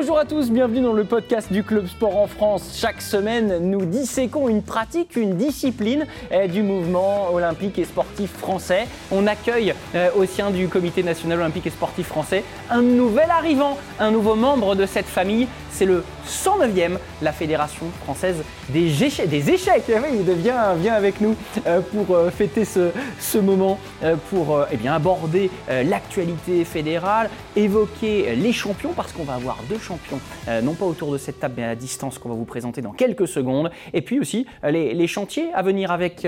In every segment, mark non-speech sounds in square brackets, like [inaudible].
Bonjour à tous, bienvenue dans le podcast du Club Sport en France. Chaque semaine, nous disséquons une pratique, une discipline eh, du mouvement olympique et sportif français. On accueille eh, au sein du Comité national olympique et sportif français un nouvel arrivant, un nouveau membre de cette famille. C'est le 109e, la Fédération française des, échecs. Eh oui, vient avec nous euh, pour euh, fêter ce, ce moment, euh, pour eh bien, aborder l'actualité fédérale, évoquer les champions, parce qu'on va avoir deux champions, non pas autour de cette table, mais à distance qu'on va vous présenter dans quelques secondes. Et puis aussi les, les chantiers à venir avec,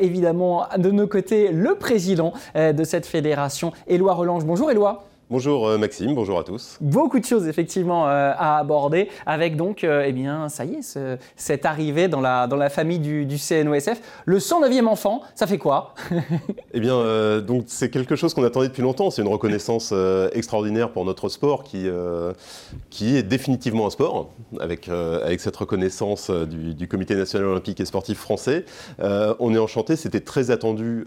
évidemment, de nos côtés, le président de cette fédération, Éloi Relange. Bonjour Éloi. Bonjour euh, Maxime, bonjour à tous. Beaucoup de choses effectivement euh, à aborder avec donc, euh, eh bien, ça y est, cette arrivée dans la, dans la famille du, du CNOSF. Le 109e enfant, ça fait quoi? [laughs] Eh bien, donc c'est quelque chose qu'on attendait depuis longtemps. C'est une reconnaissance extraordinaire pour notre sport qui, qui est définitivement un sport, avec, avec cette reconnaissance du, du, Comité national olympique et sportif français. on est enchanté, c'était très attendu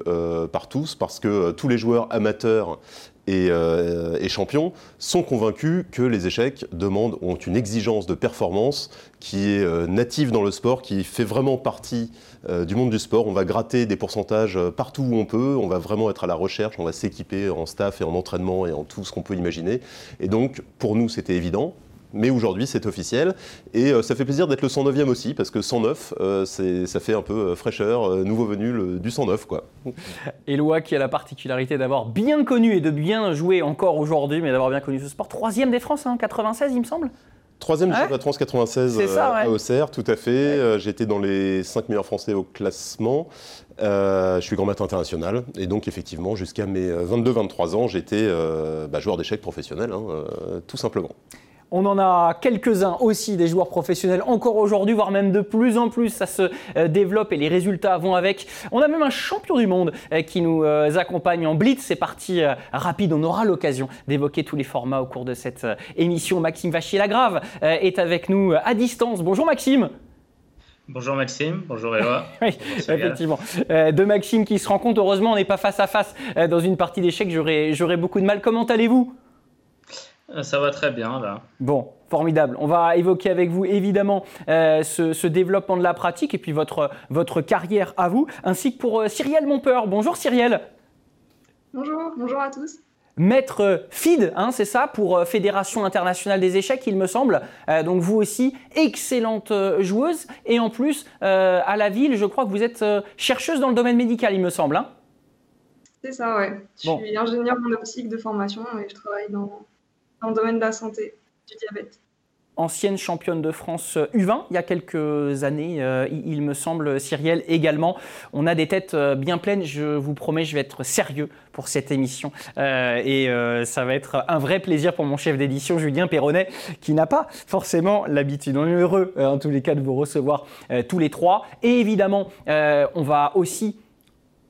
par tous parce que tous les joueurs amateurs euh, et, champions sont convaincus que les échecs demandent, ont une exigence de performance qui est euh, native dans le sport, qui fait vraiment partie euh, du monde du sport. On va gratter des pourcentages partout où on peut, on va vraiment être à la recherche, on va s'équiper en staff et en entraînement et en tout ce qu'on peut imaginer. Et donc, pour nous, c'était évident. Mais aujourd'hui, c'est officiel. Et euh, ça fait plaisir d'être le 109e aussi, parce que 109, euh, ça fait un peu euh, fraîcheur, nouveau venu du 109. Quoi. [laughs] Éloi qui a la particularité d'avoir bien connu et de bien jouer encore aujourd'hui, mais d'avoir bien connu ce sport. Troisième des France, hein, 96, il me semble Troisième du de France 96 à Auxerre, tout à fait. J'étais dans les 5 meilleurs Français au classement. je suis grand matin international et donc effectivement jusqu'à mes 22-23 ans j'étais bah, joueur d'échecs professionnel, hein, tout simplement. On en a quelques-uns aussi, des joueurs professionnels encore aujourd'hui, voire même de plus en plus, ça se euh, développe et les résultats vont avec. On a même un champion du monde euh, qui nous euh, accompagne en blitz. C'est parti rapide, on aura l'occasion d'évoquer tous les formats au cours de cette émission. Maxime Vachier-Lagrave est avec nous à distance. Bonjour Maxime. Bonjour Maxime, bonjour Eva. [laughs] oui, effectivement. de Maxime qui se rend compte, heureusement on n'est pas face à face dans une partie d'échecs, j'aurais beaucoup de mal. Comment allez-vous? euh, ça va très bien là. Bon, formidable. On va évoquer avec vous évidemment euh, ce, développement de la pratique et puis votre, votre carrière à vous, ainsi que pour euh, Cyrielle Montpeur. Bonjour Cyrielle. Bonjour, bonjour à tous. Maître FID, hein, c'est ça, pour Fédération internationale des échecs, il me semble. donc vous aussi, excellente joueuse. Et en plus, à la ville, je crois que vous êtes chercheuse dans le domaine médical, il me semble. Hein. c'est ça, ouais. Je suis ingénieure en optique de formation et je travaille dans, dans le domaine de la santé, du diabète. Ancienne championne de France U20 il y a quelques années, euh, il me semble, Cyrielle également. On a des têtes euh, bien pleines, je vous promets, je vais être sérieux pour cette émission. Euh, et ça va être un vrai plaisir pour mon chef d'édition, Julien Perronnet, qui n'a pas forcément l'habitude. On est heureux, en tous les cas, de vous recevoir tous les trois. Et évidemment, on va aussi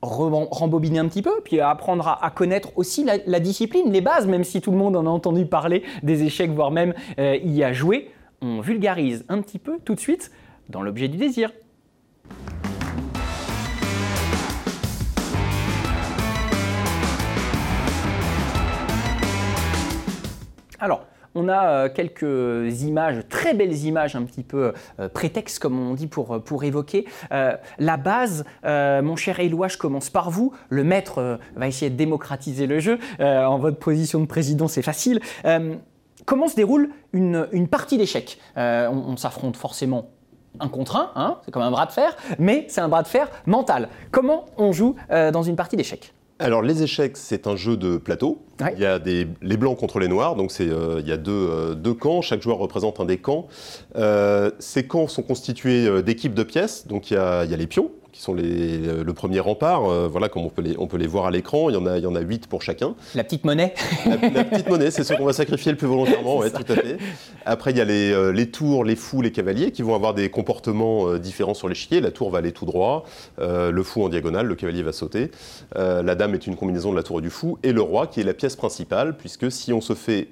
rembobiner un petit peu, puis apprendre à, connaître aussi la, discipline, les bases, même si tout le monde en a entendu parler des échecs, voire même euh, y a joué. On vulgarise un petit peu tout de suite dans l'objet du désir. Alors, on a euh, quelques images, très belles images, un petit peu euh, prétexte, comme on dit, pour, euh, évoquer. la base, mon cher Éloi, je commence par vous. Le maître va essayer de démocratiser le jeu. en votre position de président, c'est facile. comment se déroule une, partie d'échecs? On, s'affronte forcément un contre un, hein, c'est comme un bras de fer, mais c'est un bras de fer mental. Comment on joue dans une partie d'échecs? Alors les échecs, c'est un jeu de plateau. Il y a des, les blancs contre les noirs, donc euh, il y a deux, euh, deux, camps, chaque joueur représente un des camps. Euh, ces camps sont constitués d'équipes de pièces, donc il y a, il y a les pions, qui sont les, le premier rempart. Euh, voilà, comme on peut les, on peut les voir à l'écran. Il y en a, il y en a 8 pour chacun. La petite monnaie. La, petite monnaie, c'est ce qu'on va sacrifier le plus volontairement, [laughs] ouais, tout à fait. Après, il y a les, euh, les, tours, les fous, les cavaliers qui vont avoir des comportements euh, différents sur l'échiquier. La tour va aller tout droit, le fou en diagonale, le cavalier va sauter. la dame est une combinaison de la tour et du fou. Et le roi qui est la pièce principale, puisque si on se fait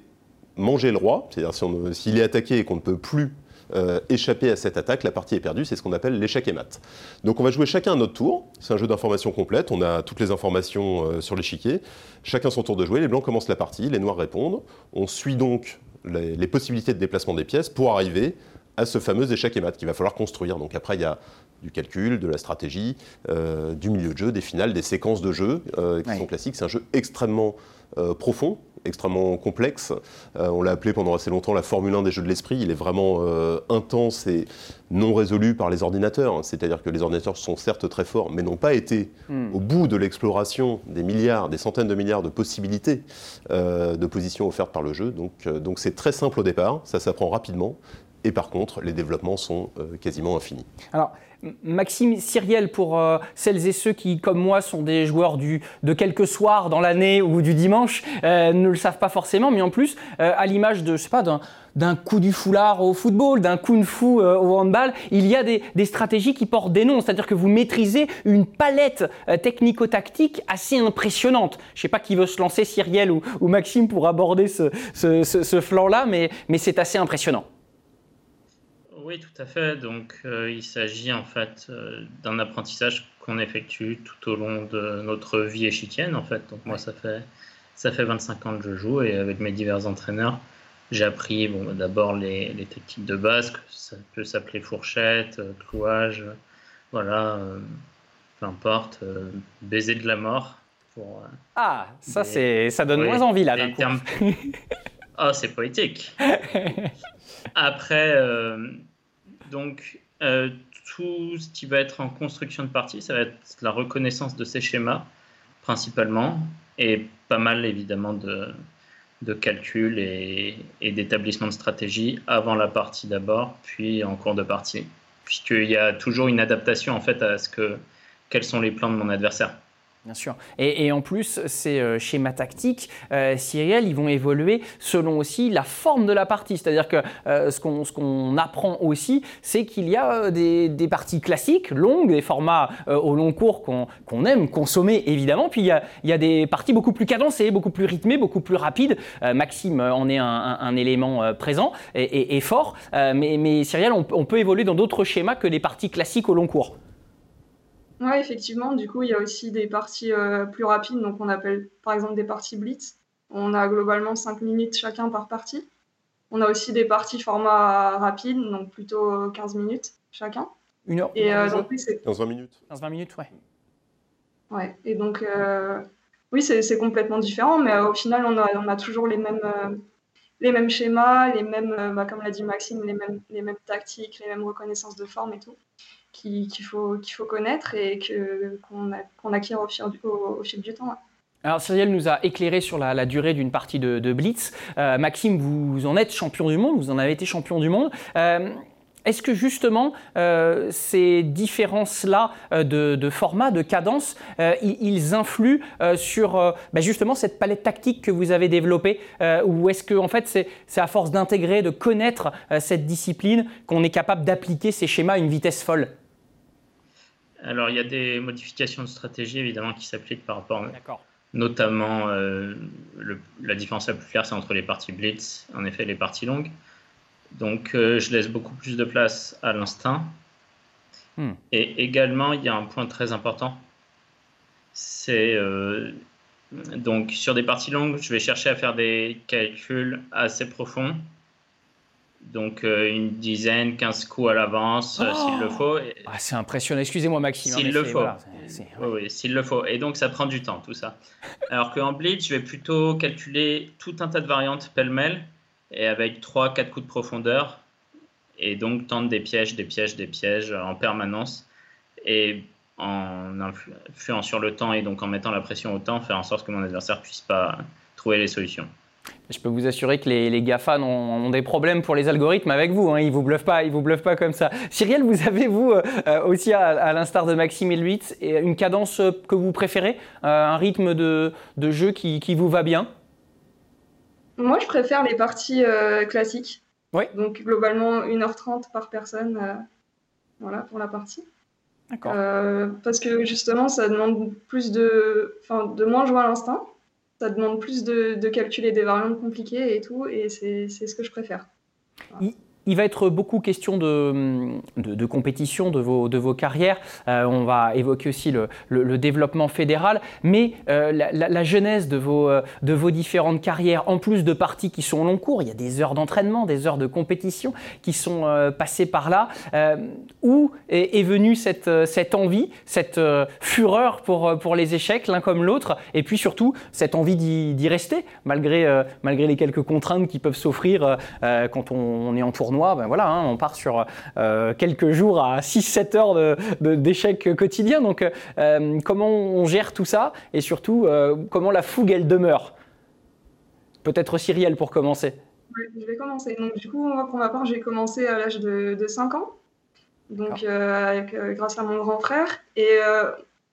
manger le roi, c'est-à-dire s'il si est attaqué et qu'on ne peut plus euh, échapper à cette attaque, la partie est perdue. C'est ce qu'on appelle l'échec et mat. Donc on va jouer chacun notre tour. C'est un jeu d'information complète. On a toutes les informations euh, sur l'échiquier. Chacun son tour de jouer. Les blancs commencent la partie, les noirs répondent. On suit donc les, possibilités de déplacement des pièces pour arriver à ce fameux échec et mat qu'il va falloir construire. Donc après, il y a du calcul, de la stratégie, euh, du milieu de jeu, des finales, des séquences de jeu euh, qui sont classiques. C'est un jeu extrêmement euh, profond, extrêmement complexe. on l'a appelé pendant assez longtemps la Formule 1 des jeux de l'esprit. Il est vraiment intense et non résolu par les ordinateurs. C'est-à-dire que les ordinateurs sont certes très forts, mais n'ont pas été hmm. au bout de l'exploration des milliards, des centaines de milliards de possibilités de positions offertes par le jeu. Donc donc c'est très simple au départ, ça s'apprend rapidement. Et par contre, les développements sont quasiment infinis. Alors, Maxime Cyriel, pour euh, celles et ceux qui, comme moi, sont des joueurs du, de quelques soirs dans l'année ou du dimanche, euh, ne le savent pas forcément, mais en plus, euh, à l'image de, je sais pas, d'un coup du foulard au football, d'un coup de fou au handball, il y a des, stratégies qui portent des noms, c'est-à-dire que vous maîtrisez une palette technico-tactique assez impressionnante. Je ne sais pas qui veut se lancer, Cyriel ou, Maxime, pour aborder ce, flanc-là, mais c'est assez impressionnant. Oui, tout à fait. Donc, euh, il s'agit en fait euh, d'un apprentissage qu'on effectue tout au long de notre vie échiquienne. En fait, donc moi, ça fait ça fait 25 ans que je joue et avec mes divers entraîneurs, j'ai appris bon, d'abord les, les, techniques de base, que ça peut s'appeler fourchette, euh, clouage, voilà, peu importe, baiser de la mort. Pour, ah, ça c'est ça donne moins envie là. Termes... [laughs] oh, c'est poétique. [laughs] Après, donc, euh, tout ce qui va être en construction de partie, ça va être la reconnaissance de ces schémas, principalement, et pas mal, évidemment, de, de calcul et, et d'établissement de stratégie avant la partie d'abord, puis en cours de partie. Puisqu'il y a toujours une adaptation, en fait, à ce que, quels sont les plans de mon adversaire. Bien sûr. Et, en plus, ces euh, schémas tactiques, euh, Cyriel, ils vont évoluer selon aussi la forme de la partie. C'est-à-dire que euh, ce qu'on apprend aussi, c'est qu'il y a des, parties classiques, longues, des formats au long cours qu'on aime consommer, évidemment. Puis il y, a, des parties beaucoup plus cadencées, beaucoup plus rythmées, beaucoup plus rapides. Maxime en est un, élément présent et, fort. mais, mais Cyriel, on peut évoluer dans d'autres schémas que les parties classiques au long cours. Oui, effectivement. Du coup, il y a aussi des parties euh, plus rapides, donc on appelle par exemple des parties blitz. On a globalement 5 minutes chacun par partie. On a aussi des parties format rapide, donc plutôt 15 minutes chacun. Une heure Et euh, donc, oui, 15-20 minutes. 15-20 minutes, ouais. Ouais, et donc, euh, oui, c'est complètement différent, mais au final, on a, on a toujours les mêmes, les mêmes schémas, les mêmes, bah, comme l'a dit Maxime, les mêmes, les mêmes tactiques, les mêmes reconnaissances de forme et tout qu'il faut, qu'il faut connaître et qu'on acquiert au fil, au, fil, du temps. Alors Cyril nous a éclairé sur la, durée d'une partie de, Blitz. Euh, Maxime, vous en êtes champion du monde, vous en avez été champion du monde. Euh, est-ce que justement euh, ces différences-là de, format, de cadence, ils influent sur bah, justement cette palette tactique que vous avez développée Ou est-ce que en fait c'est à force d'intégrer, de connaître cette discipline qu'on est capable d'appliquer ces schémas à une vitesse folle? Alors, il y a des modifications de stratégie évidemment qui s'appliquent par rapport, notamment euh, la différence la plus claire, c'est entre les parties blitz, en effet, les parties longues. Donc, euh, je laisse beaucoup plus de place à l'instinct. Hmm. Et également, il y a un point très important, c'est euh, donc sur des parties longues, je vais chercher à faire des calculs assez profonds donc euh, une dizaine, 15 coups à l'avance euh, s'il le oh faut. Ah, c'est impressionnant. Excusez-moi Maxime. S'il le faut. Oui, s'il le faut. Et donc ça prend du temps tout ça. Alors qu'en blitz, je vais plutôt calculer tout un tas de variantes pêle-mêle et avec 3-4 coups de profondeur et donc tendre des pièges, des pièges, des pièges en permanence et en influant sur le temps et donc en mettant la pression au temps, faire en sorte que mon adversaire puisse pas trouver les solutions. Je peux vous assurer que les, GAFA ont, des problèmes pour les algorithmes avec vous. Hein. Ils ne vous bluffent pas, ils vous bluffent pas comme ça. Cyriel, vous avez vous euh, euh, aussi, à, l'instar de Maxime et Louis, une cadence euh, que vous préférez, un rythme de, jeu qui, vous va bien? Moi, je préfère les parties classiques. Oui. Donc globalement 1h30 par personne, voilà pour la partie. D'accord. parce que justement, ça demande plus de, de moins jouer à l'instinct ça demande plus de, calculer des variantes compliquées et tout, et c'est ce que je préfère. Il va être beaucoup question de, de, compétition de vos, de vos carrières. Euh, on va évoquer aussi le, le, développement fédéral, mais euh, la, la, genèse de vos, euh, de vos différentes carrières, en plus de parties qui sont long cours, il y a des heures d'entraînement, des heures de compétition qui sont passées par là. où est, est, venue cette, cette envie, cette fureur pour, pour les échecs, l'un comme l'autre, et puis surtout cette envie d'y rester, malgré, malgré les quelques contraintes qui peuvent s'offrir quand on, on est en tournoi ben voilà, hein, on part sur euh, quelques jours à 6-7 heures d'échecs de, quotidiens. Donc, euh, comment on gère tout ça? Et surtout, euh, comment la fougue, elle demeure? Peut-être Cyrielle pour commencer. je vais commencer. Donc, du coup, moi, pour ma part, j'ai commencé à l'âge de, 5 ans, donc avec, grâce à mon grand frère. Et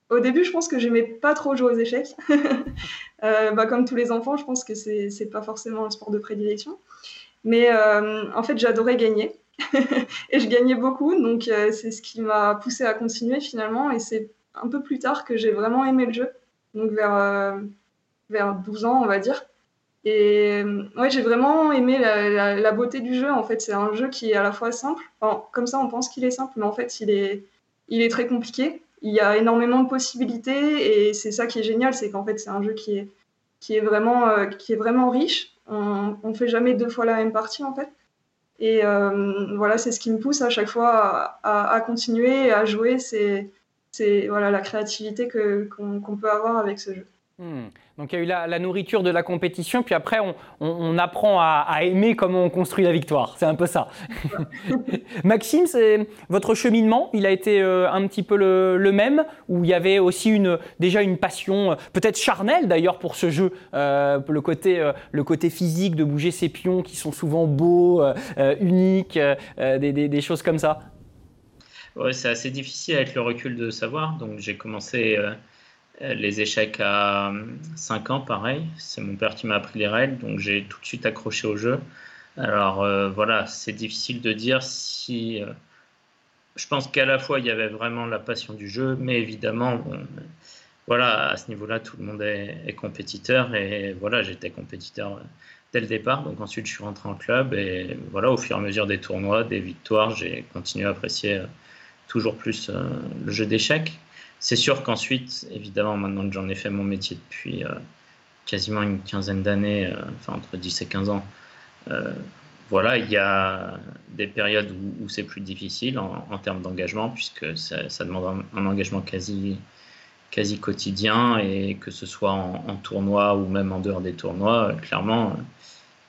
au début, je pense que j'aimais pas trop jouer aux échecs. [laughs] bah, comme tous les enfants, je pense que c'est pas forcément un sport de prédilection. Mais euh, en fait, j'adorais gagner. [laughs] et je gagnais beaucoup, donc euh, c'est ce qui m'a poussé à continuer finalement. Et c'est un peu plus tard que j'ai vraiment aimé le jeu, donc vers, euh, vers 12 ans, on va dire. Et ouais, j'ai vraiment aimé la, beauté du jeu. En fait, c'est un jeu qui est à la fois simple. comme ça, on pense qu'il est simple, mais en fait, il est, il est très compliqué. Il y a énormément de possibilités et c'est ça qui est génial, c'est qu'en fait, c'est un jeu qui est, qui est, vraiment, qui est vraiment riche. On ne fait jamais deux fois la même partie en fait. Et euh, voilà, c'est ce qui me pousse à chaque fois à, continuer à jouer. C'est voilà, la créativité qu'on peut avoir avec ce jeu. Hmm. Donc il y a eu la, nourriture de la compétition, puis après on, apprend à, aimer comment on construit la victoire. C'est un peu ça. [laughs] Maxime, c'est votre cheminement, il a été euh, un petit peu le, même, où il y avait aussi une, déjà une passion, euh, peut-être charnelle d'ailleurs pour ce jeu, euh, le, côté, le côté physique de bouger ses pions qui sont souvent beaux, uniques, des, choses comme ça? Ouais, c'est assez difficile avec le recul de savoir. Donc j'ai commencé les échecs à 5 ans, pareil. C'est mon père qui m'a appris les règles, donc j'ai tout de suite accroché au jeu. Alors euh, voilà, c'est difficile de dire si. Euh, je pense qu'à la fois il y avait vraiment la passion du jeu, mais évidemment, voilà, à ce niveau-là, tout le monde est, compétiteur et voilà, j'étais compétiteur dès le départ. Donc ensuite, je suis rentré en club et voilà, au fur et à mesure des tournois, des victoires, j'ai continué à apprécier toujours plus le jeu d'échecs. C'est sûr qu'ensuite, évidemment, maintenant que j'en ai fait mon métier depuis euh, quasiment une quinzaine d'années, euh, enfin entre 10 et 15 ans, euh, voilà, il y a des périodes où, c'est plus difficile en, termes d'engagement, puisque ça, demande un, engagement quasi, quasi quotidien, et que ce soit en, tournoi ou même en dehors des tournois, clairement,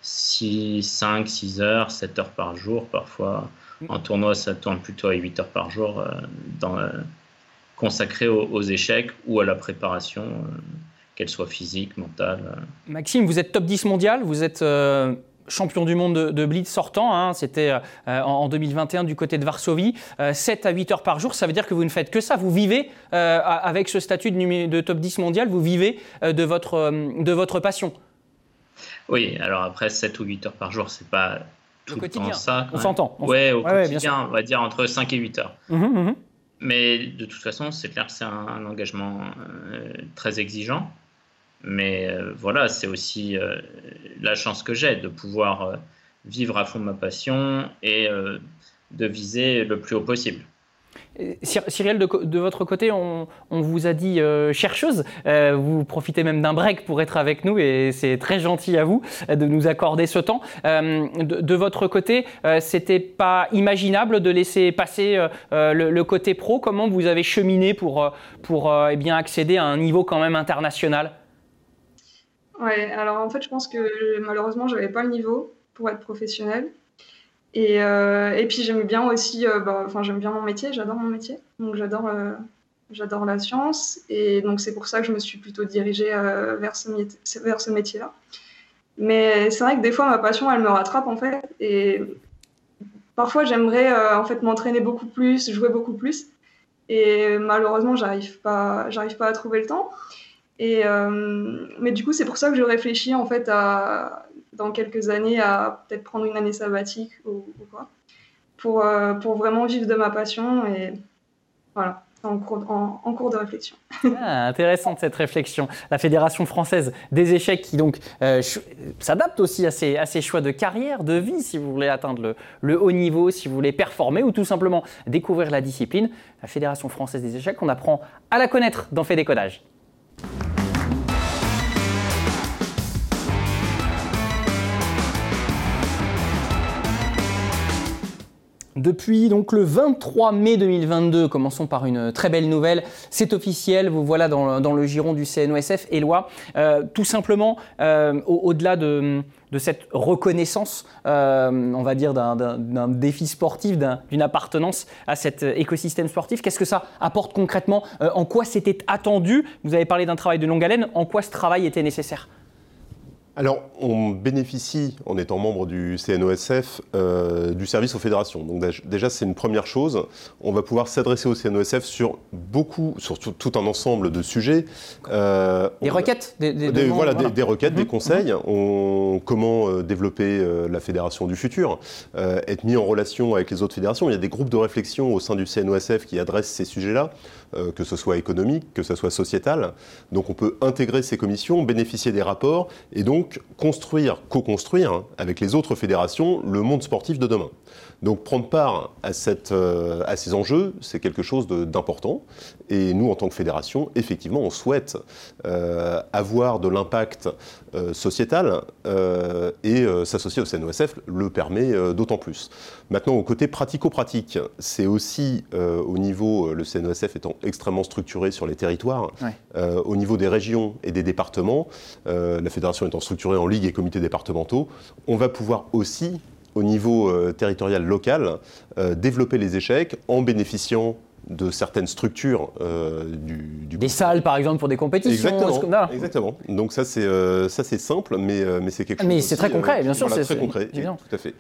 6, 5, 6 heures, 7 heures par jour, parfois en tournoi ça tourne plutôt à 8 heures par jour consacré aux, échecs ou à la préparation, euh, qu'elle soit physique, mentale. Euh. Maxime, vous êtes top 10 mondial, vous êtes euh, champion du monde de, blitz sortant, hein, c'était en 2021 du côté de Varsovie, 7 à 8 heures par jour, ça veut dire que vous ne faites que ça, vous vivez avec ce statut de, de, top 10 mondial, vous vivez de, votre, de votre passion. Oui, alors après 7 ou 8 heures par jour, c'est pas tout le, temps ça. On s'entend. Oui, au quotidien, on va dire entre 5 et 8 heures. Mmh, mmh. Mais de toute façon, c'est clair c'est un, engagement euh, très exigeant. Mais euh, voilà, c'est aussi euh, la chance que j'ai de pouvoir vivre à fond ma passion et de viser le plus haut possible. Cyrielle, de, votre côté, on, vous a dit euh, chercheuse. Euh, vous profitez même d'un break pour être avec nous et c'est très gentil à vous de nous accorder ce temps. Euh, de, votre côté, c'était pas imaginable de laisser passer le, côté pro. Comment vous avez cheminé pour, pour eh bien accéder à un niveau quand même international? Ouais, alors en fait, je pense que malheureusement, j'avais pas le niveau pour être professionnel. Et, euh, et puis j'aime bien aussi, euh, bah, enfin j'aime bien mon métier, j'adore mon métier, donc j'adore euh, j'adore la science et donc c'est pour ça que je me suis plutôt dirigée vers ce, vers ce métier-là. Mais c'est vrai que des fois ma passion elle me rattrape en fait et parfois j'aimerais en fait m'entraîner beaucoup plus, jouer beaucoup plus et malheureusement j'arrive pas j'arrive pas à trouver le temps. Et mais du coup c'est pour ça que je réfléchis en fait à dans quelques années à peut-être prendre une année sabbatique ou, quoi, pour, euh, pour vraiment vivre de ma passion. Et voilà. en cours, de réflexion. [laughs] Ah, intéressante cette réflexion. La Fédération française des échecs qui donc euh, s'adapte aussi à ses, choix de carrière, de vie, si vous voulez atteindre le, haut niveau, si vous voulez performer ou tout simplement découvrir la discipline. La Fédération française des échecs, on apprend à la connaître dans Fait Décodage. Depuis donc le 23 mai 2022, commençons par une très belle nouvelle, c'est officiel, vous voilà dans, le giron du CNOSF. Éloi, euh, tout simplement, euh, au-delà de, cette reconnaissance, euh, on va dire, d'un défi sportif, d'une appartenance à cet écosystème sportif, qu'est-ce que ça apporte concrètement? En quoi c'était attendu? Vous avez parlé d'un travail de longue haleine, en quoi ce travail était nécessaire? Alors, on bénéficie, en étant membre du CNOSF, euh, du service aux fédérations. Donc déjà, c'est une première chose. On va pouvoir s'adresser au CNOSF sur beaucoup, sur tout, un ensemble de sujets. Euh, des requêtes des, Voilà, des, requêtes, des mhm. conseils. On, comment euh, développer la fédération du futur, être mis en relation avec les autres fédérations. Il y a des groupes de réflexion au sein du CNOSF qui adressent ces sujets-là. Euh, que ce soit économique, que ce soit sociétal. Donc on peut intégrer ces commissions, bénéficier des rapports et donc construire, co-construire hein, avec les autres fédérations le monde sportif de demain. Donc prendre part à, cette, euh, à ces enjeux, c'est quelque chose d'important. Et nous, en tant que fédération, effectivement, on souhaite euh, avoir de l'impact euh, sociétal et s'associer au CNOSF le permet d'autant plus. Maintenant, au côté pratico-pratique, c'est aussi au niveau, le CNOSF étant extrêmement structuré sur les territoires, au niveau des régions et des départements, la fédération étant structurée en ligues et comités départementaux, on va pouvoir aussi au niveau euh, territorial local, euh, développer les échecs en bénéficiant de certaines structures euh, du, Des salles, par exemple, pour des compétitions. Exactement. exactement. Donc ça, c'est ça c'est simple, mais, mais c'est quelque chose. Mais c'est très concret, bien sûr. c'est très concret, tout à fait.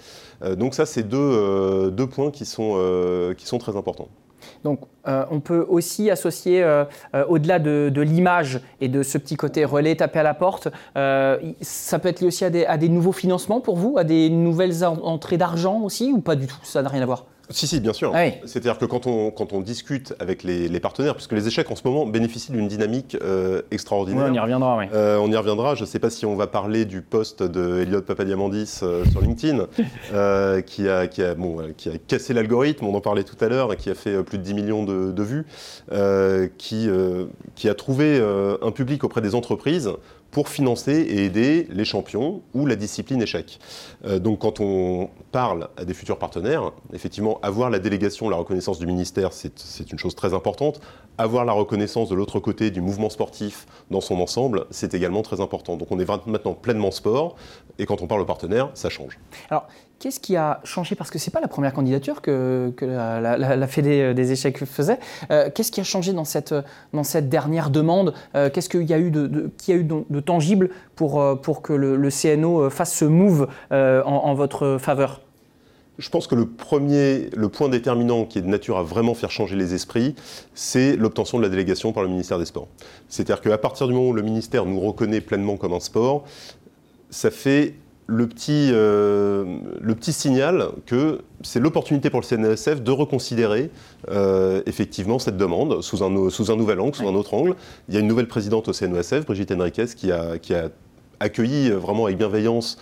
donc ça, c'est deux, deux points qui sont, qui sont très importants. Donc euh, on peut aussi associer, euh, euh, au-delà de, l'image et de ce petit côté relais tapé à la porte, ça peut être lié aussi à des, nouveaux financements pour vous, à des nouvelles entrées d'argent aussi, ou pas du tout Ça n'a rien à voir? Si, si, bien sûr. Ah C'est-à-dire que quand on, quand on discute avec les, partenaires, puisque les échecs en ce moment bénéficient d'une dynamique euh, extraordinaire. on y reviendra, oui. Euh, on y reviendra. Je ne sais pas si on va parler du poste de Elliot Papadiamandis euh, sur LinkedIn, [laughs] qui, a, qui, a, bon, qui a cassé l'algorithme, on en parlait tout à l'heure, et qui a fait plus de 10 millions de, de vues, qui, qui a trouvé un public auprès des entreprises pour financer et aider les champions ou la discipline échec. Donc quand on parle à des futurs partenaires, effectivement, avoir la délégation, la reconnaissance du ministère, c'est une chose très importante. Avoir la reconnaissance de l'autre côté du mouvement sportif dans son ensemble, c'est également très important. Donc on est maintenant pleinement sport, et quand on parle aux partenaires, ça change. Alors, Qu'est-ce qui a changé? Parce que ce n'est pas la première candidature que, la, Fédé des échecs faisait. Euh, qu'est-ce qui a changé dans cette, dernière demande? Euh, Qu'est-ce qu'il y a eu de, tangible euh, pour que le, CNO fasse ce move en, votre faveur? Je pense que le premier, le point déterminant qui est de nature à vraiment faire changer les esprits, c'est l'obtention de la délégation par le ministère des Sports. C'est-à-dire qu'à partir du moment où le ministère nous reconnaît pleinement comme un sport, ça fait le petit, euh, le petit signal que c'est l'opportunité pour le CNSF de reconsidérer euh, effectivement cette demande sous un, sous un nouvel angle, sous un autre angle. Il y a une nouvelle présidente au CNESF, Brigitte Henriquez, qui a, qui a accueilli vraiment avec bienveillance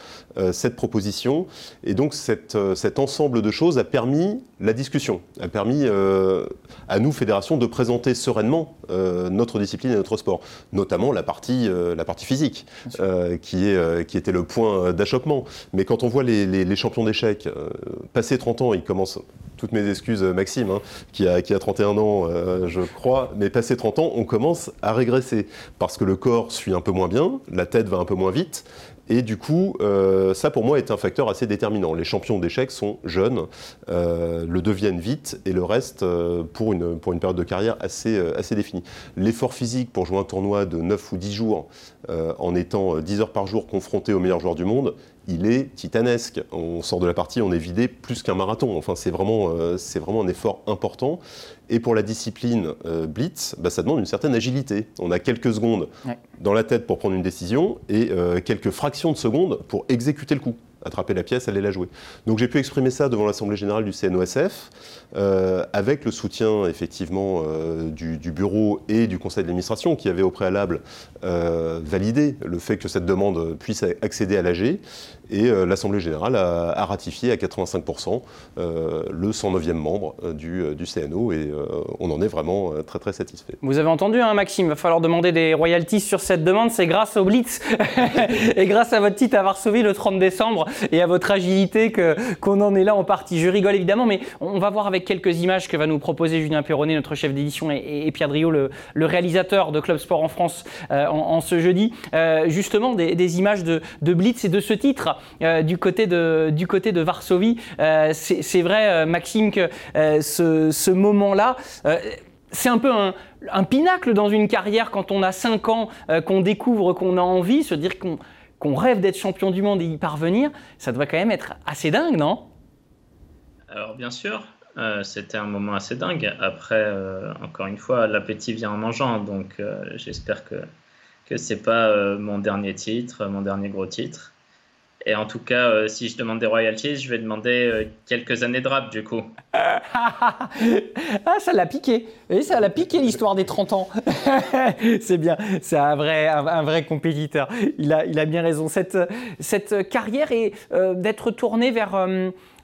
cette proposition. Et donc euh, cet ensemble de choses a permis la discussion, a permis à nous, fédérations, de présenter sereinement notre discipline et notre sport, notamment la partie, la partie physique, qui, est, qui était le point d'achoppement. Mais quand on voit les, les, champions d'échecs, passer 30 ans, ils commencent toutes mes excuses Maxime, hein, qui, a, qui, a, 31 ans, je crois, mais passé 30 ans, on commence à régresser, parce que le corps suit un peu moins bien, la tête va un peu moins vite. Et du coup, euh, ça pour moi est un facteur assez déterminant. Les champions d'échecs sont jeunes, euh, le deviennent vite, et le reste euh, pour, une, période de carrière assez, assez définie. L'effort physique pour jouer un tournoi de 9 ou 10 jours, en étant 10 heures par jour confronté aux meilleurs joueurs du monde, il est titanesque. On sort de la partie, on est vidé plus qu'un marathon. Enfin, c'est vraiment, c'est vraiment un effort important. Et pour la discipline euh, blitz, bah, ça demande une certaine agilité. On a quelques secondes dans la tête pour prendre une décision et euh, quelques fractions de secondes pour exécuter le coup attraper la pièce, aller la jouer. Donc j'ai pu exprimer ça devant l'Assemblée générale du CNOSF, avec le soutien effectivement du, du, bureau et du conseil d'administration qui avait au préalable validé le fait que cette demande puisse accéder à l'AG. Et euh, l'Assemblée générale a, ratifié à 85% euh, le 109e membre euh, du, CNO et on en est vraiment très très satisfait. Vous avez entendu, hein, Maxime, il va falloir demander des royalties sur cette demande. C'est grâce au Blitz [laughs] et grâce à votre titre à Varsovie le 30 décembre et à votre agilité qu'on en est là en partie. Je rigole évidemment, mais on va voir avec quelques images que va nous proposer Julien Perronnet, notre chef d'édition, et, Pierre Drio, le, réalisateur de Club Sport en France, en, ce jeudi, justement des, images de Blitz et de ce titre. Euh, du, côté de, du côté de Varsovie. Euh, c'est vrai, euh, Maxime, que ce, moment-là, c'est un peu un, pinacle dans une carrière quand on a 5 ans, qu'on découvre qu'on a envie, se dire qu'on rêve d'être champion du monde et y parvenir, ça doit quand même être assez dingue, non? Alors bien sûr, c'était un moment assez dingue. Après, encore une fois, l'appétit vient en mangeant, donc j'espère que que c'est pas mon dernier titre, mon dernier gros titre. Et en tout cas, euh, si je demande des royalties, je vais demander euh, quelques années de rap du coup. [laughs] ah, ça l'a piqué. Oui, ça l'a piqué l'histoire des 30 ans. [laughs] c'est bien, c'est un vrai, un, vrai compétiteur. Il a, il a bien raison. Cette, cette carrière est euh, d'être tourné vers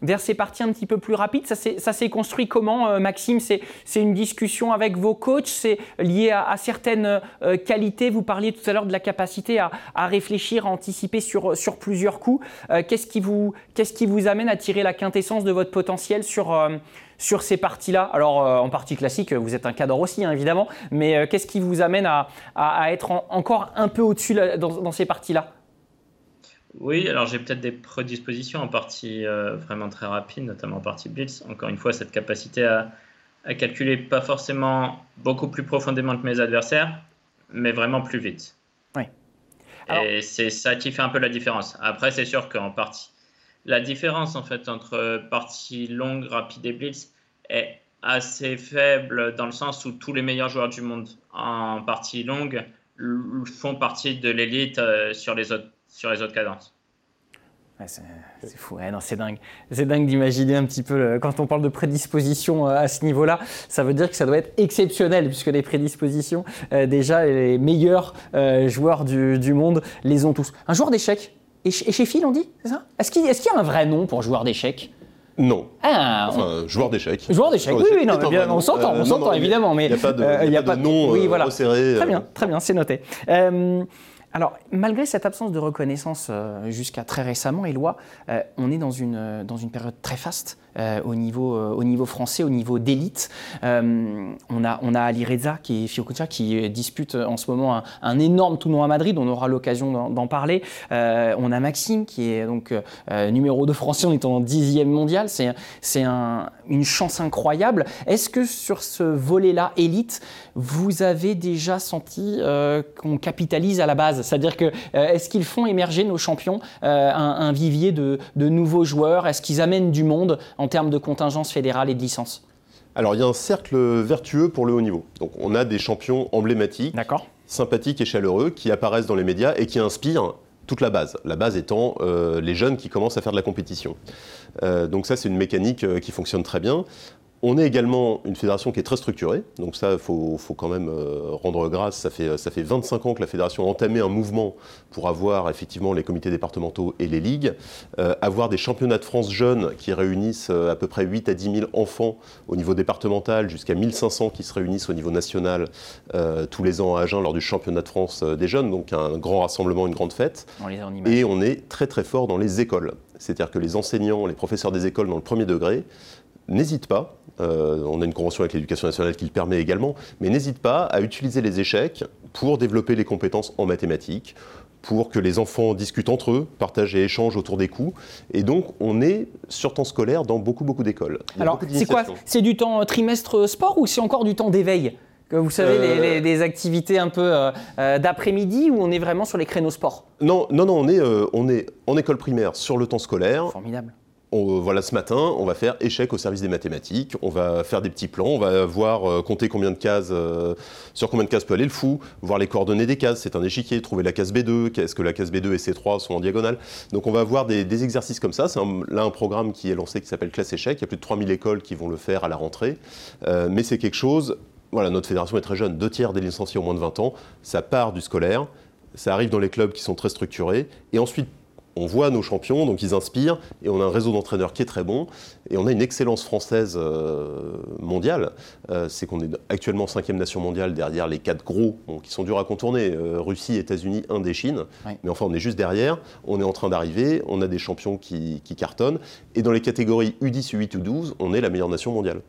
vers ces parties un petit peu plus rapides. Ça s'est construit comment, euh, Maxime? C'est une discussion avec vos coachs? C'est lié à, certaines euh, qualités? Vous parliez tout à l'heure de la capacité à, réfléchir, à anticiper sur, plusieurs coups. Euh, qu'est-ce qui, vous, amène à tirer la quintessence de votre potentiel sur sur ces parties-là? Alors, en partie classique, vous êtes un cadre aussi, hein, évidemment, mais qu'est-ce qui vous amène à, être encore un peu au-dessus dans, ces parties-là? Oui, alors j'ai peut-être des prédispositions en partie euh, vraiment très rapide, notamment en partie blitz. Encore une fois, cette capacité à, calculer pas forcément beaucoup plus profondément que mes adversaires, mais vraiment plus vite. Oui. Et c'est ça qui fait un peu la différence. Après, c'est sûr qu'en partie, la différence en fait entre partie longue, rapide et blitz est assez faible dans le sens où tous les meilleurs joueurs du monde en partie longue font partie de l'élite euh, sur les autres sur les autres cadences. c'est fou, c'est dingue. C'est dingue d'imaginer un petit peu, quand on parle de prédisposition euh, à ce niveau-là, ça veut dire que ça doit être exceptionnel, puisque les prédispositions, euh, déjà, les meilleurs euh, joueurs du, monde les ont tous. Un joueur d'échecs, et chez Phil, on dit, c'est ça? Est-ce qu'il y a un vrai nom pour joueur d'échecs? Non. Ah, enfin, joueur d'échecs. Joueur d'échecs, oui, oui, non, on s'entend, on s'entend évidemment, mais il n'y a pas de, nom oui, voilà. resserré. Très bien, très bien, c'est noté. Alors, malgré cette absence de reconnaissance euh, jusqu'à très récemment, Eloi, euh, on est dans une, euh, dans une période très faste euh, au, niveau, euh, au niveau français, au niveau d'élite. Euh, on, a, Ali Reza qui, qui dispute en ce moment un, énorme tournoi à Madrid, on aura l'occasion d'en parler. on a Maxime qui est donc numéro 2 français en étant 10e mondial. C'est un, une chance incroyable. Est-ce que sur ce volet-là, élite, vous avez déjà senti qu'on capitalise à la base? C'est-à-dire que est-ce qu'ils font émerger nos champions un, un, vivier de, de nouveaux joueurs? Est-ce qu'ils amènent du monde en termes de contingence fédérale et de licence alors, il y a un cercle vertueux pour le haut niveau. Donc, on a des champions emblématiques, sympathiques et chaleureux qui apparaissent dans les médias et qui inspirent toute la base. La base étant euh, les jeunes qui commencent à faire de la compétition. Euh, donc ça, c'est une mécanique euh, qui fonctionne très bien. On est également une fédération qui est très structurée, donc ça, il faut, quand même euh, rendre grâce. Ça fait, ça fait 25 ans que la fédération a entamé un mouvement pour avoir effectivement les comités départementaux et les ligues, euh, avoir des championnats de France jeunes qui réunissent euh, à peu près 8 à 10 000 enfants au niveau départemental, jusqu'à 1500 qui se réunissent au niveau national tous les ans à Agen lors du championnat de France des jeunes, donc un grand rassemblement, une grande fête. et on est très très fort dans les écoles. C'est-à-dire que les enseignants, les professeurs des écoles dans le premier degré n'hésite pas, euh, on a une convention avec l'éducation nationale qui le permet également, mais n'hésite pas à utiliser les échecs pour développer les compétences en mathématiques, pour que les enfants discutent entre eux, partagent et échangent autour des coûts. Et donc, on est sur temps scolaire dans beaucoup, beaucoup d'écoles. Alors, c'est quoi C'est du temps trimestre sport ou c'est encore du temps d'éveil vous savez, les, euh. activités un peu euh, d'après-midi où on est vraiment sur les créneaux sport? Non, non, non, on est, on est en école primaire sur le temps scolaire. Formidable voilà, ce matin, on va faire échec au service des mathématiques, on va faire des petits plans, on va voir euh, compter combien de cases, euh, sur combien de cases peut aller le fou, voir les coordonnées des cases, c'est un échiquier, trouver la case B2, est-ce que la case B2 et C3 sont en diagonale. Donc on va avoir des, exercices comme ça. C'est là un programme qui est lancé qui s'appelle Classe Échec. Il y a plus de 3000 écoles qui vont le faire à la rentrée. Euh, mais c'est quelque chose, voilà, notre fédération est très jeune, deux tiers des licenciés ont moins de 20 ans, ça part du scolaire, ça arrive dans les clubs qui sont très structurés, et ensuite on voit nos champions, donc ils inspirent, et on a un réseau d'entraîneurs qui est très bon, et on a une excellence française euh, mondiale. Euh, c'est qu'on est actuellement cinquième nation mondiale derrière les quatre gros, qui sont durs à contourner, euh, Russie, États-Unis, Inde et Chine. Mais enfin, on est juste derrière, on est en train d'arriver, on a des champions qui, qui cartonnent, et dans les catégories U10, U8 ou 12, on est la meilleure nation mondiale.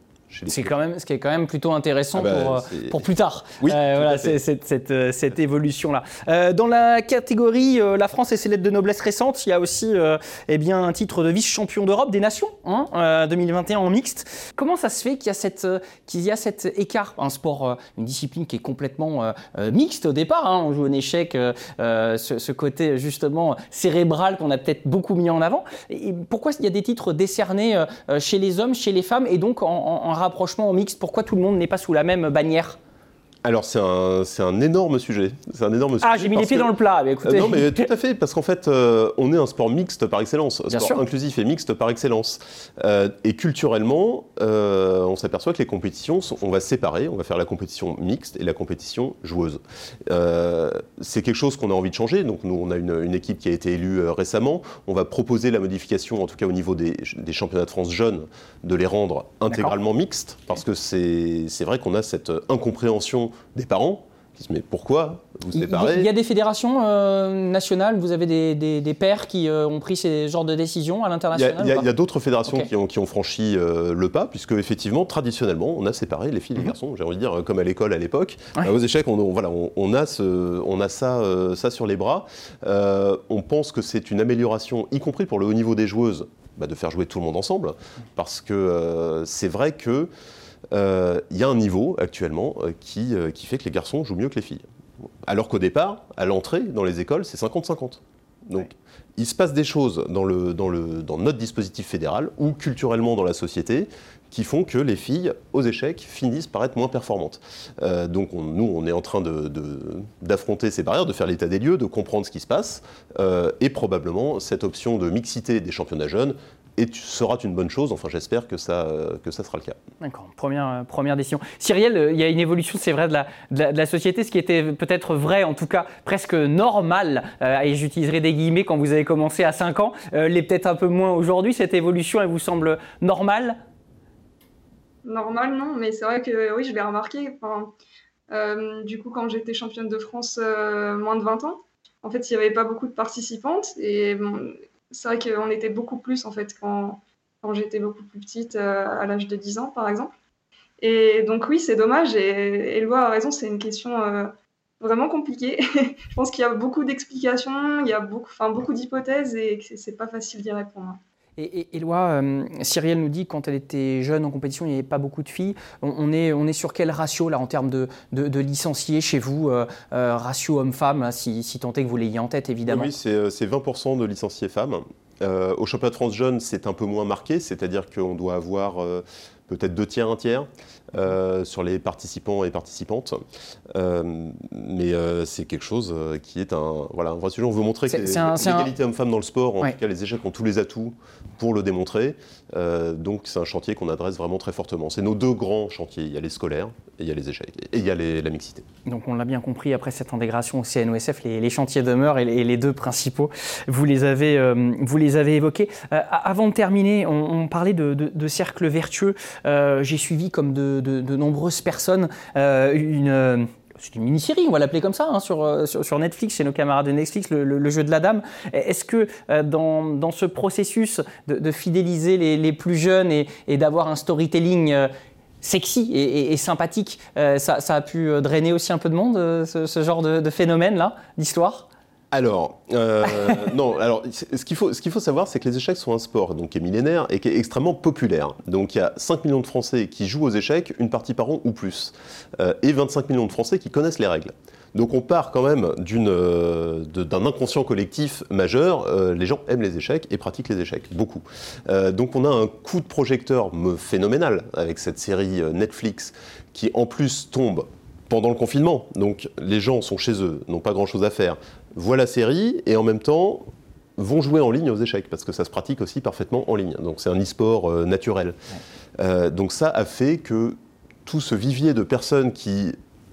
C'est quand même ce qui est quand même plutôt intéressant ah bah, pour, euh, pour, plus tard. Oui, euh, voilà, cette, cette, euh, cette évolution-là. Euh, dans la catégorie La France et ses lettres de noblesse récentes, il y a aussi eh bien, un titre de vice-champion d'Europe des Nations, hein, 2021 en mixte. Comment ça se fait qu'il y a, cette, qu'il y a cet écart? Un sport, une discipline qui est complètement mixte au départ. Hein. on joue en échec, ce, ce, côté justement cérébral qu'on a peut-être beaucoup mis en avant. Et pourquoi il y a des titres décernés chez les hommes, chez les femmes et donc en, en, en rapprochement au mix Pourquoi tout le monde n'est pas sous la même bannière? Alors c'est un, un, énorme sujet. C'est un énorme ah, j'ai mis les pieds dans le plat. Mais écoutez. non, mais tout à fait, parce qu'en fait, euh, on est un sport mixte par excellence, sport inclusif et mixte par excellence. Euh, et culturellement, euh, on s'aperçoit que les compétitions, on va séparer, on va faire la compétition mixte et la compétition joueuse. c'est quelque chose qu'on a envie de changer. Donc nous, on a une, une équipe qui a été élue récemment. On va proposer la modification, en tout cas au niveau des, des championnats de France jeunes, de les rendre intégralement mixtes, parce que c'est vrai qu'on a cette incompréhension des parents qui se disent mais pourquoi vous séparez? Il y a des fédérations euh, nationales, vous avez des, des, pères qui euh, ont pris ces genres de décisions à l'international Il y a, d'autres fédérations qui, ont, qui, ont, franchi euh, le pas, puisque effectivement, traditionnellement, on a séparé les filles et les mhm. garçons, j'ai envie de dire, comme à l'école à l'époque. aux échecs, on, voilà, on, a, ce, on a ça, ça sur les bras. on pense que c'est une amélioration, y compris pour le haut niveau des joueuses, bah, de faire jouer tout le monde ensemble, parce que c'est vrai que il y a un niveau actuellement euh, qui, euh, qui fait que les garçons jouent mieux que les filles. Alors qu'au départ, à l'entrée dans les écoles, c'est 50-50. Donc, il se passe des choses dans, le, dans, le, dans notre dispositif fédéral ou culturellement dans la société qui font que les filles, aux échecs, finissent par être moins performantes. donc nous, on est en train d'affronter de, ces barrières, de faire l'état des lieux, de comprendre ce qui se passe, et probablement cette option de mixité des championnats jeunes sera une bonne chose. Enfin, j'espère que ça, que ça sera le cas. D'accord, première, euh, première décision. Cyrielle, euh, il y a une évolution, c'est vrai, de la, de, la, société, ce qui était peut-être vrai, en tout cas presque normal, euh, et j'utiliserai des guillemets quand vous avez commencé à 5 ans, l'est peut-être un peu moins aujourd'hui. Cette évolution, elle vous semble normale? Normal, non, mais c'est vrai que oui, je l'ai remarqué. du coup, quand j'étais championne de France moins de 20 ans, en fait, il n'y avait pas beaucoup de participantes. Et c'est vrai qu'on était beaucoup plus en fait quand, j'étais beaucoup plus petite, euh, à l'âge de 10 ans par exemple. Et donc oui, c'est dommage et Eloi a raison, c'est une question euh, vraiment compliquée. [laughs] Je pense qu'il y a beaucoup d'explications, il y a beaucoup, beaucoup d'hypothèses et que c'est pas facile d'y répondre. Et, Eloi, euh, Cyrielle nous dit quand elle était jeune en compétition, il n'y avait pas beaucoup de filles. On, est, on est sur quel ratio là en termes de, de, licenciés chez vous Ratio homme-femme, si, si tant est que vous l'ayez en tête évidemment. Oui, c'est 20% de licenciés femmes. Euh, au championnat de France jeune, c'est un peu moins marqué, c'est-à-dire qu'on doit avoir euh, peut-être deux tiers, un tiers euh, sur les participants et participantes. mais c'est quelque chose qui est un, voilà, un vrai sujet. On veut montrer que l'égalité homme-femme dans le sport, en tout cas les échecs ont tous les atouts pour le démontrer. donc c'est un chantier qu'on adresse vraiment très fortement. C'est nos deux grands chantiers. Il y a les scolaires et il y a les échecs. Et il y a la mixité. Donc on l'a bien compris, après cette intégration au CNOSF, les, les chantiers demeurent et les, deux principaux, vous les avez, vous les avez évoqués. Euh, avant de terminer, on, parlait de, cercle vertueux. Euh, j'ai suivi, comme de, nombreuses personnes, euh, une c'est une mini-série, on va l'appeler comme ça, hein, sur, sur, Netflix, chez nos camarades de Netflix, le, jeu de la dame. Est-ce que dans, ce processus de, fidéliser les, plus jeunes et, d'avoir un storytelling sexy et, sympathique, ça, a pu drainer aussi un peu de monde, ce, genre de, de phénomène-là, d'histoire? Alors, euh, [laughs] non, alors ce qu'il faut, savoir, c'est que les échecs sont un sport donc, qui est millénaire et qui est extrêmement populaire. Donc il y a 5 millions de Français qui jouent aux échecs, une partie par an ou plus, euh, et 25 millions de Français qui connaissent les règles. Donc on part quand même d'un inconscient collectif majeur. les gens aiment les échecs et pratiquent les échecs, beaucoup. donc on a un coup de projecteur phénoménal avec cette série Netflix qui en plus tombe pendant le confinement. Donc les gens sont chez eux, n'ont pas grand-chose à faire, voient la série et en même temps vont jouer en ligne aux échecs parce que ça se pratique aussi parfaitement en ligne. Donc c'est un e-sport euh, naturel. Euh, donc ça a fait que tout ce vivier de personnes qui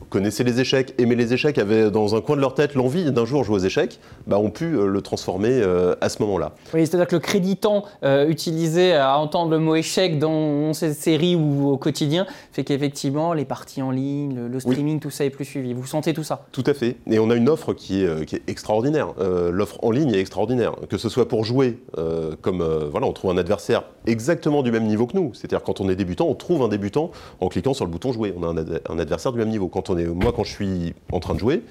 connaissaient les échecs, aimaient les échecs, avaient dans un coin de leur tête l'envie d'un jour jouer aux échecs, bah, ont pu euh, le transformer euh, à ce moment-là. Oui, c'est-à-dire que le créditant euh, utilisé à entendre le mot échec dans cette série ou au quotidien fait qu'effectivement, les parties en ligne, le, streaming, tout ça est plus suivi. Vous sentez tout ça? Tout à fait. Et on a une offre qui est, qui est extraordinaire. L'offre en ligne est extraordinaire. Que ce soit pour jouer, comme voilà, on trouve un adversaire exactement du même niveau que nous. C'est-à-dire quand on est débutant, on trouve un débutant en cliquant sur le bouton jouer. On a un, un adversaire du même niveau. Quand on moi, quand je suis en train de jouer,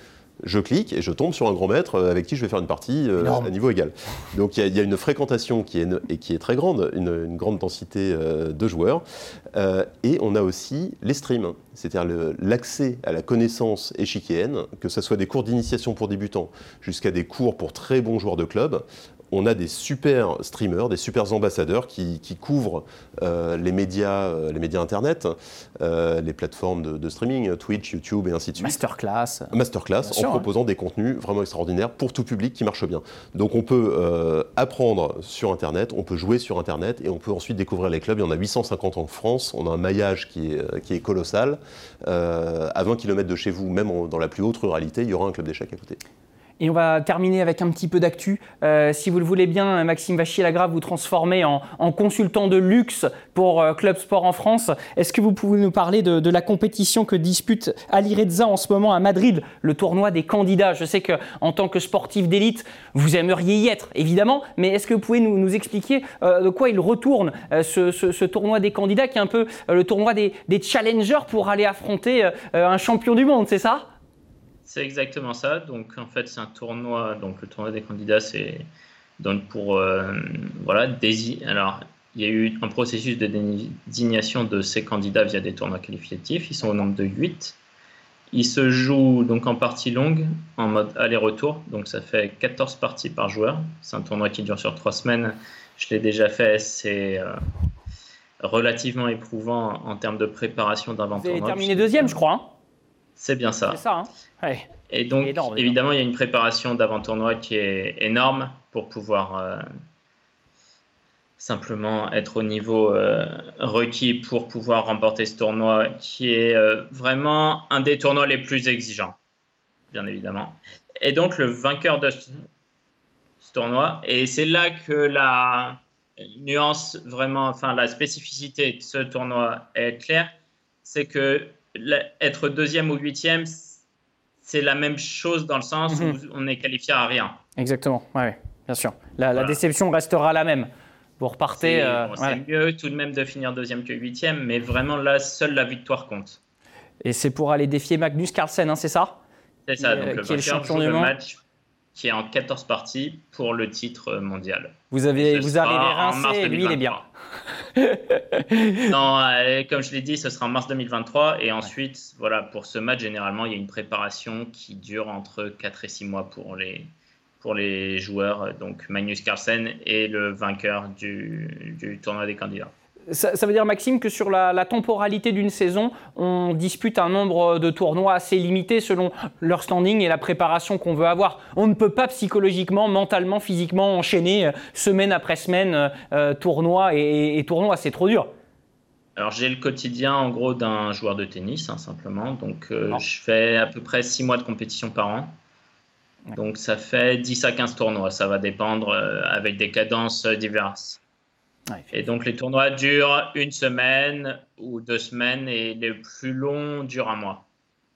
je clique et je tombe sur un grand maître euh, avec qui je vais faire une partie euh, à niveau égal. Donc il y, a une fréquentation qui est, et qui est très grande, une, grande densité euh, de joueurs. et on a aussi les streams, c'est-à-dire l'accès à la connaissance échiquéenne, que ce soit des cours d'initiation pour débutants jusqu'à des cours pour très bons joueurs de club on a des super streamers, des super ambassadeurs qui, couvrent euh, les, médias, euh, les médias internet, euh, les plateformes de, streaming, Twitch, YouTube et ainsi de suite. Masterclass. Masterclass, en proposant des contenus vraiment extraordinaires pour tout public qui marche bien. Donc on peut apprendre sur Internet, on peut jouer sur Internet et on peut ensuite découvrir les clubs. Il y en a 850 en France, on a un maillage qui est, qui est colossal. à 20 km de chez vous, même dans la plus haute ruralité, il y aura un club d'échecs à côté. Et on va terminer avec un petit peu d'actu. Euh, si vous le voulez bien, Maxime Vachier-Lagrave, vous transformez en, consultant de luxe pour euh, Club Sport en France. Est-ce que vous pouvez nous parler de, la compétition que dispute Ali Reza en ce moment à Madrid, le tournoi des candidats? Je sais qu'en tant que sportif d'élite, vous aimeriez y être, évidemment, mais est-ce que vous pouvez nous, expliquer euh, de quoi il retourne ce, tournoi des candidats, qui est un peu le tournoi des challengers pour aller affronter un champion du monde, c'est ça? C'est exactement ça. Donc en fait, c'est un tournoi. Donc le tournoi des candidats, c'est donc pour euh, voilà Alors il y a eu un processus de désignation de ces candidats via des tournois qualificatifs. Ils sont au nombre de 8. Ils se jouent donc en partie longue, en mode aller-retour. Donc ça fait 14 parties par joueur. C'est un tournoi qui dure sur 3 semaines. Je l'ai déjà fait. C'est euh, relativement éprouvant en termes de préparation d'un Vous avez terminé deuxième, je crois. Hein. C'est bien ça. C'est ça. Hein Et donc, évidemment, il y a une préparation d'avant-tournoi qui est énorme pour pouvoir euh, simplement être au niveau euh, requis pour pouvoir remporter ce tournoi, qui est euh, vraiment un des tournois les plus exigeants, bien évidemment. Et donc, le vainqueur de ce, tournoi, et c'est là que la nuance vraiment, enfin la spécificité de ce tournoi est claire, c'est que être deuxième ou huitième, c'est la même chose dans le sens où mhm. on est qualifié à rien. Exactement, oui, bien sûr. La, déception restera la même. Vous repartez. C'est euh, mieux tout de même de finir deuxième que huitième, mais vraiment là, seule la victoire compte. Et c'est pour aller défier Magnus Carlsen, hein, c'est ça? C'est ça, donc le, qui est le champion du match qui est en 14 parties pour le titre mondial. Vous, avez, vous arrivez rincé, lui il est bien. [laughs] non, euh, comme je l'ai dit, ce sera en mars 2023. Et ensuite, voilà, pour ce match, généralement, il y a une préparation qui dure entre 4 et 6 mois pour les, pour les joueurs. Donc Magnus Carlsen est le vainqueur du, du tournoi des candidats. Ça, veut dire, Maxime, que sur la, temporalité d'une saison, on dispute un nombre de tournois assez limité selon leur standing et la préparation qu'on veut avoir. On ne peut pas psychologiquement, mentalement, physiquement enchaîner euh, semaine après semaine euh, euh, tournoi et, tournoi. C'est trop dur. Alors j'ai le quotidien en gros d'un joueur de tennis, hein, simplement. Donc je fais à peu près 6 mois de compétition par an. Donc ça fait 10 à 15 tournois. Ça va dépendre avec des cadences diverses et donc les tournois durent une semaine ou deux semaines et les plus longs durent un mois.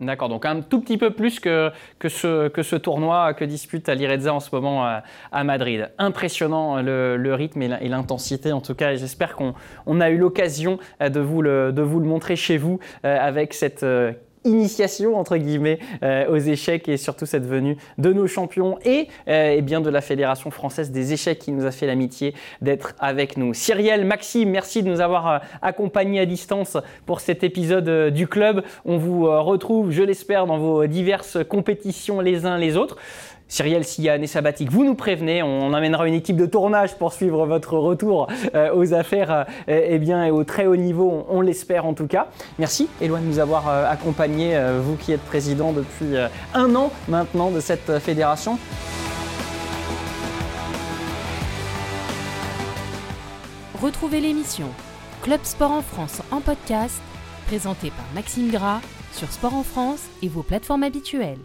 D'accord, donc un tout petit peu plus que, que, ce, que ce tournoi que dispute Alireza en ce moment à, Madrid. Impressionnant le, le rythme et l'intensité en tout cas, et j'espère qu'on on a eu l'occasion de, vous le, de vous le montrer chez vous euh, avec cette euh, initiation entre guillemets euh, aux échecs et surtout cette venue de nos champions et, euh, bien de la Fédération française des échecs qui nous a fait l'amitié d'être avec nous. Cyrielle, Maxime, merci de nous avoir euh, accompagnés à distance pour cet épisode du club. On vous retrouve, je l'espère, dans vos diverses compétitions les uns les autres. Cyrielle, s'il y a année sabbatique, vous nous prévenez. On amènera une équipe de tournage pour suivre votre retour euh, aux affaires euh, et, bien, au très haut niveau, on, l'espère en tout cas. Merci, Éloi, de nous avoir euh, accompagnés, vous qui êtes président depuis un an maintenant de cette fédération. Retrouvez l'émission Club Sport en France en podcast, présentée par Maxime Gras sur Sport en France et vos plateformes habituelles.